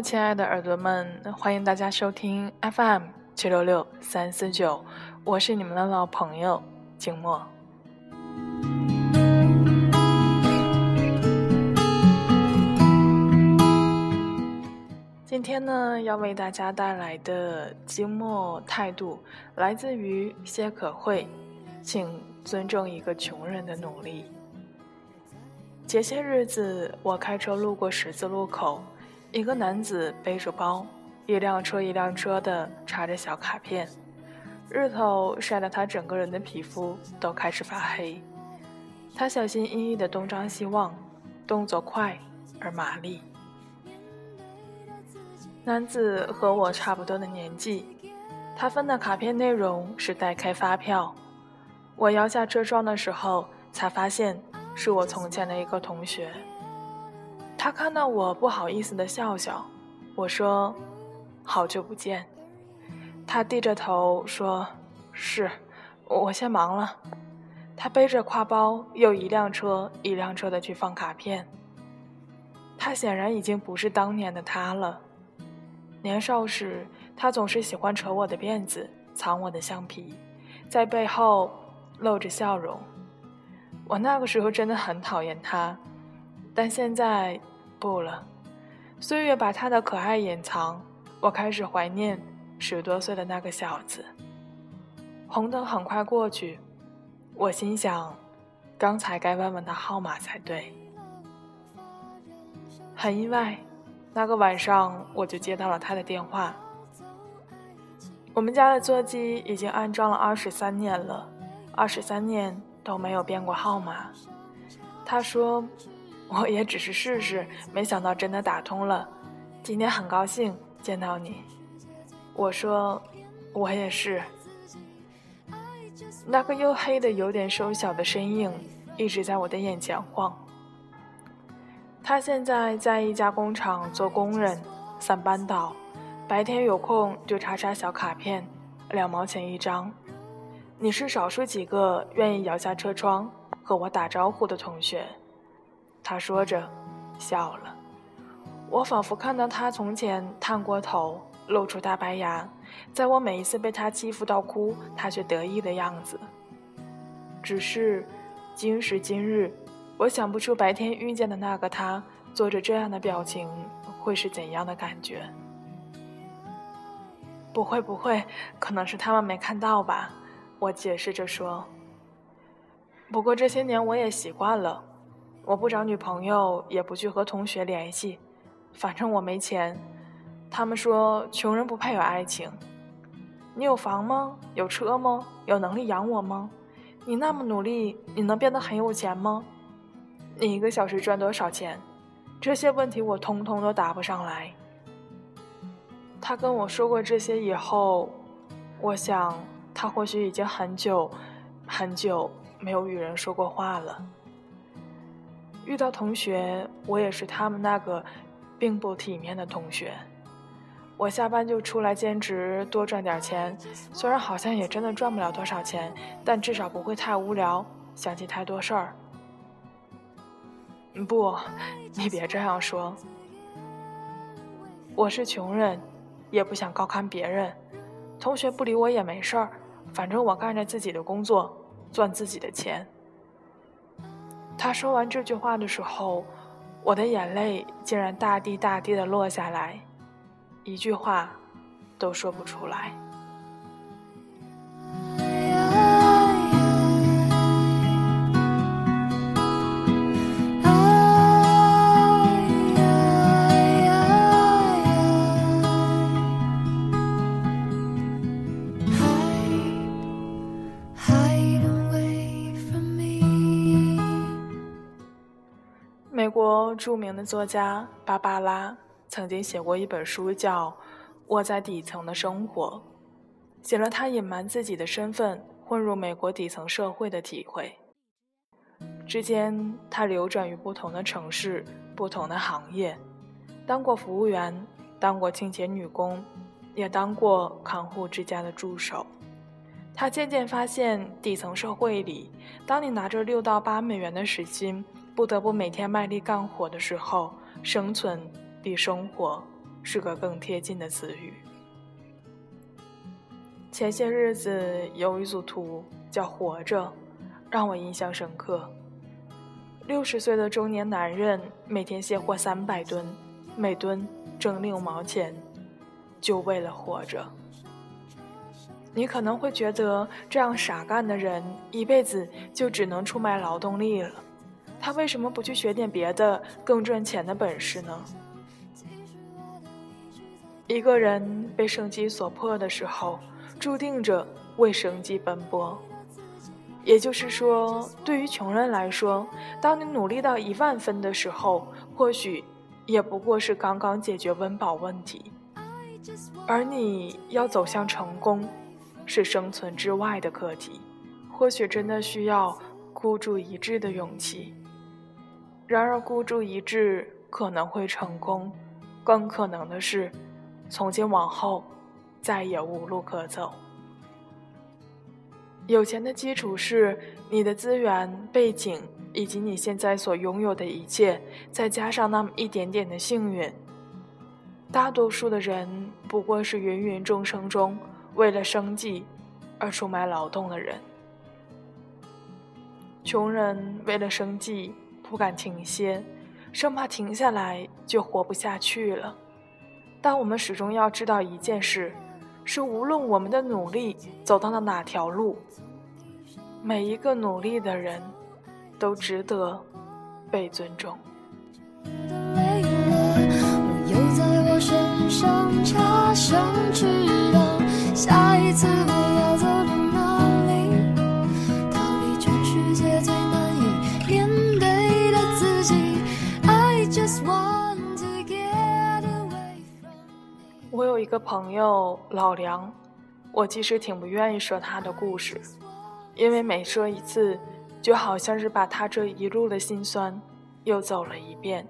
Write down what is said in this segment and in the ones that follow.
亲爱的耳朵们，欢迎大家收听 FM 七六六三四九，我是你们的老朋友静默。今天呢，要为大家带来的静默态度，来自于谢可慧，请尊重一个穷人的努力。前些日子，我开车路过十字路口。一个男子背着包，一辆车一辆车的插着小卡片，日头晒得他整个人的皮肤都开始发黑。他小心翼翼的东张西望，动作快而麻利。男子和我差不多的年纪，他分的卡片内容是代开发票。我摇下车窗的时候，才发现是我从前的一个同学。他看到我不好意思的笑笑，我说：“好久不见。”他低着头说：“是，我先忙了。”他背着挎包，又一辆车一辆车的去放卡片。他显然已经不是当年的他了。年少时，他总是喜欢扯我的辫子，藏我的橡皮，在背后露着笑容。我那个时候真的很讨厌他，但现在。不了，岁月把他的可爱掩藏。我开始怀念十多岁的那个小子。红灯很快过去，我心想，刚才该问问他号码才对。很意外，那个晚上我就接到了他的电话。我们家的座机已经安装了二十三年了，二十三年都没有变过号码。他说。我也只是试试，没想到真的打通了。今天很高兴见到你。我说，我也是。那个黝黑的、有点瘦小的身影一直在我的眼前晃。他现在在一家工厂做工人，三班倒，白天有空就查查小卡片，两毛钱一张。你是少数几个愿意摇下车窗和我打招呼的同学。他说着，笑了。我仿佛看到他从前探过头，露出大白牙，在我每一次被他欺负到哭，他却得意的样子。只是，今时今日，我想不出白天遇见的那个他，做着这样的表情，会是怎样的感觉。不会，不会，可能是他们没看到吧。我解释着说。不过这些年我也习惯了。我不找女朋友，也不去和同学联系，反正我没钱。他们说穷人不配有爱情。你有房吗？有车吗？有能力养我吗？你那么努力，你能变得很有钱吗？你一个小时赚多少钱？这些问题我通通都答不上来。他跟我说过这些以后，我想他或许已经很久很久没有与人说过话了。遇到同学，我也是他们那个并不体面的同学。我下班就出来兼职，多赚点钱。虽然好像也真的赚不了多少钱，但至少不会太无聊，想起太多事儿。不，你别这样说。我是穷人，也不想高看别人。同学不理我也没事儿，反正我干着自己的工作，赚自己的钱。他说完这句话的时候，我的眼泪竟然大滴大滴的落下来，一句话都说不出来。著名的作家芭芭拉曾经写过一本书，叫《窝在底层的生活》，写了他隐瞒自己的身份，混入美国底层社会的体会。之间，他流转于不同的城市、不同的行业，当过服务员，当过清洁女工，也当过看护之家的助手。他渐渐发现，底层社会里，当你拿着六到八美元的时薪，不得不每天卖力干活的时候，生存比生活是个更贴近的词语。前些日子有一组图叫《活着》，让我印象深刻。六十岁的中年男人每天卸货三百吨，每吨挣六毛钱，就为了活着。你可能会觉得这样傻干的人一辈子就只能出卖劳动力了，他为什么不去学点别的更赚钱的本事呢？一个人被生计所迫的时候。注定着为生计奔波，也就是说，对于穷人来说，当你努力到一万分的时候，或许也不过是刚刚解决温饱问题；而你要走向成功，是生存之外的课题，或许真的需要孤注一掷的勇气。然而，孤注一掷可能会成功，更可能的是，从今往后。再也无路可走。有钱的基础是你的资源背景以及你现在所拥有的一切，再加上那么一点点的幸运。大多数的人不过是芸芸众生中为了生计而出卖劳动的人。穷人为了生计不敢停歇，生怕停下来就活不下去了。但我们始终要知道一件事。是无论我们的努力走到了哪条路，每一个努力的人，都值得被尊重。下一次我我有一个朋友老梁，我其实挺不愿意说他的故事，因为每说一次，就好像是把他这一路的辛酸又走了一遍。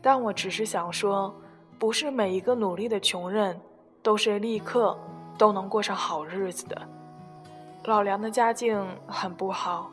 但我只是想说，不是每一个努力的穷人都是立刻都能过上好日子的。老梁的家境很不好，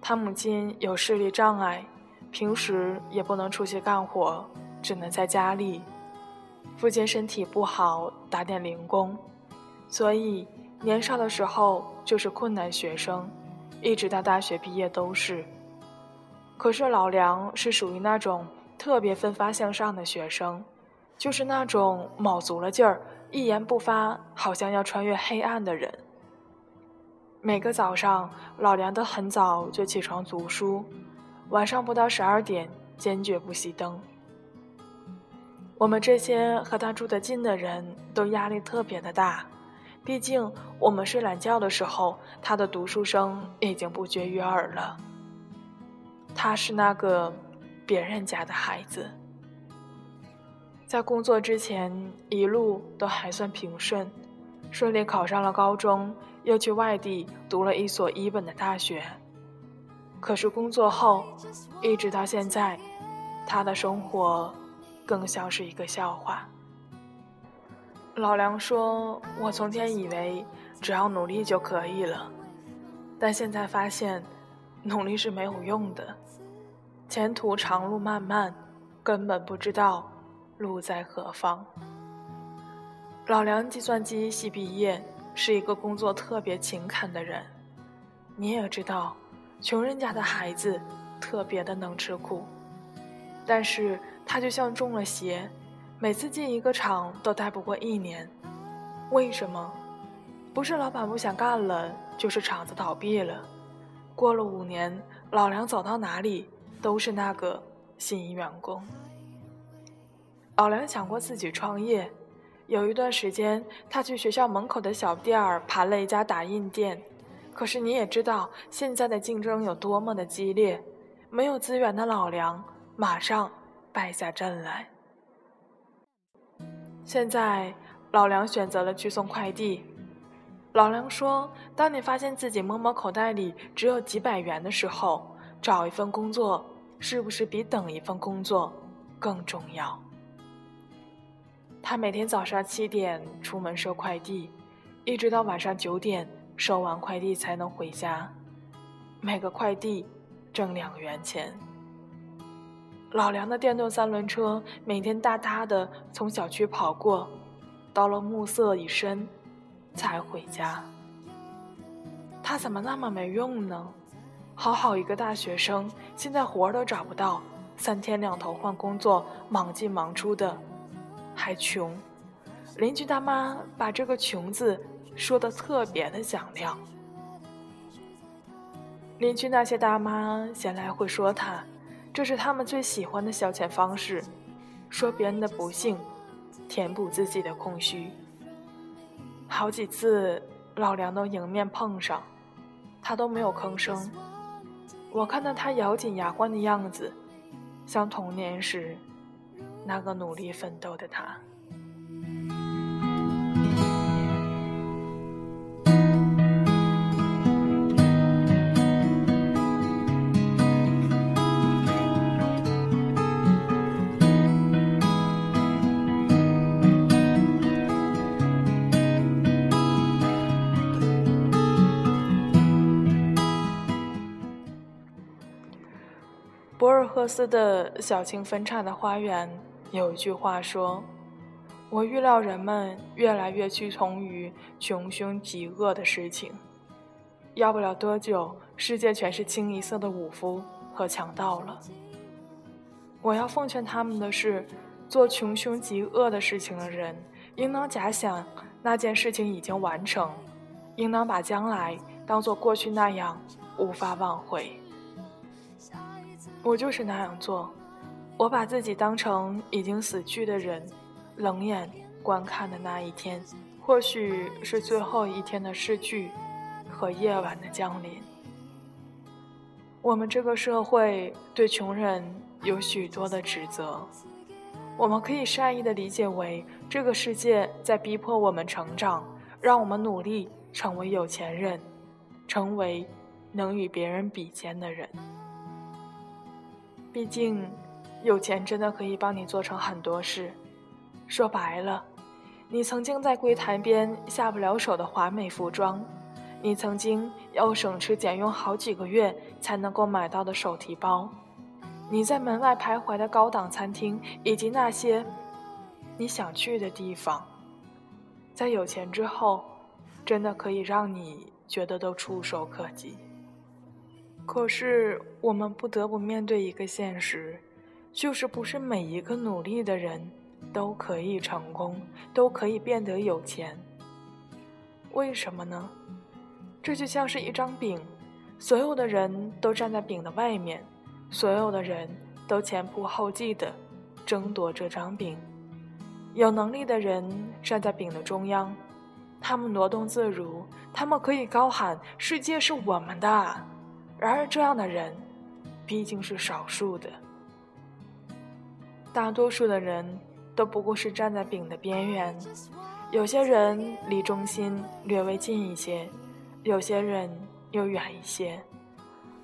他母亲有视力障碍，平时也不能出去干活，只能在家里。父亲身体不好，打点零工，所以年少的时候就是困难学生，一直到大学毕业都是。可是老梁是属于那种特别奋发向上的学生，就是那种卯足了劲儿，一言不发，好像要穿越黑暗的人。每个早上，老梁都很早就起床读书，晚上不到十二点，坚决不熄灯。我们这些和他住得近的人都压力特别的大，毕竟我们睡懒觉的时候，他的读书声已经不绝于耳了。他是那个别人家的孩子，在工作之前一路都还算平顺，顺利考上了高中，又去外地读了一所一本的大学。可是工作后，一直到现在，他的生活。更像是一个笑话。老梁说：“我从前以为只要努力就可以了，但现在发现，努力是没有用的，前途长路漫漫，根本不知道路在何方。”老梁计算机系毕业，是一个工作特别勤恳的人。你也知道，穷人家的孩子特别的能吃苦，但是。他就像中了邪，每次进一个厂都待不过一年。为什么？不是老板不想干了，就是厂子倒闭了。过了五年，老梁走到哪里都是那个新员工。老梁想过自己创业，有一段时间，他去学校门口的小店儿盘了一家打印店。可是你也知道，现在的竞争有多么的激烈，没有资源的老梁马上。败下阵来。现在，老梁选择了去送快递。老梁说：“当你发现自己摸摸口袋里只有几百元的时候，找一份工作是不是比等一份工作更重要？”他每天早上七点出门收快递，一直到晚上九点收完快递才能回家。每个快递挣两元钱。老梁的电动三轮车每天哒哒的从小区跑过，到了暮色已深，才回家。他怎么那么没用呢？好好一个大学生，现在活都找不到，三天两头换工作，忙进忙出的，还穷。邻居大妈把这个“穷”字说的特别的响亮。邻居那些大妈闲来会说他，这是他们最喜欢的消遣方式，说别人的不幸，填补自己的空虚。好几次老梁都迎面碰上，他都没有吭声。我看到他咬紧牙关的样子，像童年时那个努力奋斗的他。赫斯的小径分叉的花园有一句话说：“我预料人们越来越屈从于穷凶极恶的事情，要不了多久，世界全是清一色的武夫和强盗了。”我要奉劝他们的是，做穷凶极恶的事情的人，应当假想那件事情已经完成，应当把将来当作过去那样无法挽回。我就是那样做，我把自己当成已经死去的人，冷眼观看的那一天，或许是最后一天的逝去和夜晚的降临。我们这个社会对穷人有许多的指责，我们可以善意的理解为这个世界在逼迫我们成长，让我们努力成为有钱人，成为能与别人比肩的人。毕竟，有钱真的可以帮你做成很多事。说白了，你曾经在柜台边下不了手的华美服装，你曾经要省吃俭用好几个月才能够买到的手提包，你在门外徘徊的高档餐厅，以及那些你想去的地方，在有钱之后，真的可以让你觉得都触手可及。可是，我们不得不面对一个现实，就是不是每一个努力的人都可以成功，都可以变得有钱。为什么呢？这就像是一张饼，所有的人都站在饼的外面，所有的人都前仆后继地争夺这张饼。有能力的人站在饼的中央，他们挪动自如，他们可以高喊：“世界是我们的。”然而，这样的人毕竟是少数的。大多数的人都不过是站在饼的边缘，有些人离中心略微近一些，有些人又远一些。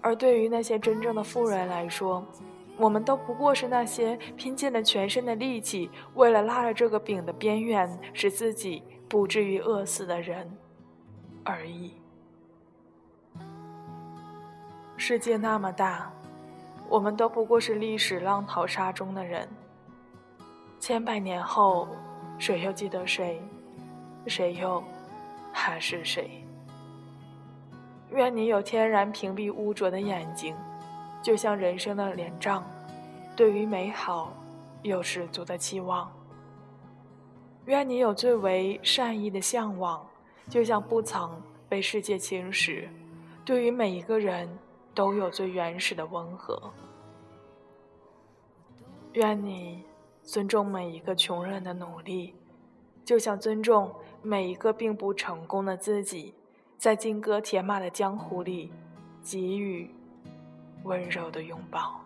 而对于那些真正的富人来说，我们都不过是那些拼尽了全身的力气，为了拉着这个饼的边缘，使自己不至于饿死的人而已。世界那么大，我们都不过是历史浪淘沙中的人。千百年后，谁又记得谁？谁又还是谁？愿你有天然屏蔽污浊的眼睛，就像人生的脸障，对于美好有十足的期望。愿你有最为善意的向往，就像不曾被世界侵蚀，对于每一个人。都有最原始的温和。愿你尊重每一个穷人的努力，就像尊重每一个并不成功的自己，在金戈铁马的江湖里给予温柔的拥抱。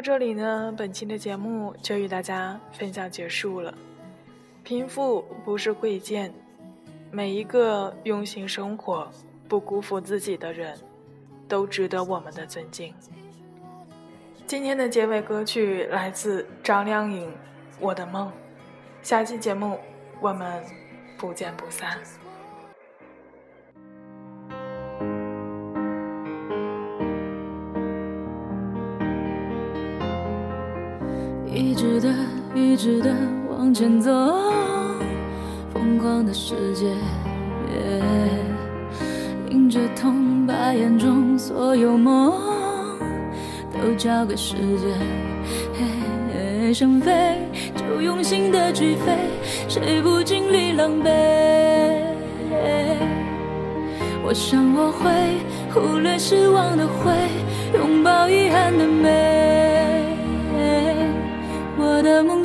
到这里呢，本期的节目就与大家分享结束了。贫富不是贵贱，每一个用心生活、不辜负自己的人，都值得我们的尊敬。今天的结尾歌曲来自张靓颖，《我的梦》。下期节目我们不见不散。一直的，一直的往前走，疯狂的世界，迎着痛，把眼中所有梦都交给时间，想飞就用心的去飞，谁不经历狼狈？我想我会忽略失望的灰，拥抱遗憾的美。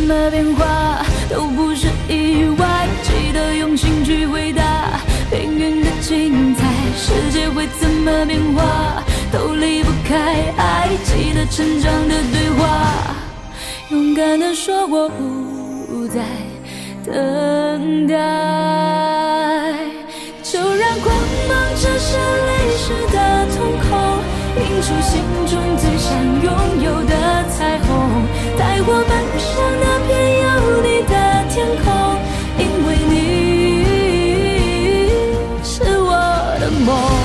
么变化都不是意外，记得用心去回答命运的精彩。世界会怎么变化都离不开爱，记得成长的对话，勇敢的说我不再等待。就让光芒折射泪湿的瞳孔，映出心中最想拥有我奔向那片有你的天空因为你是我的梦。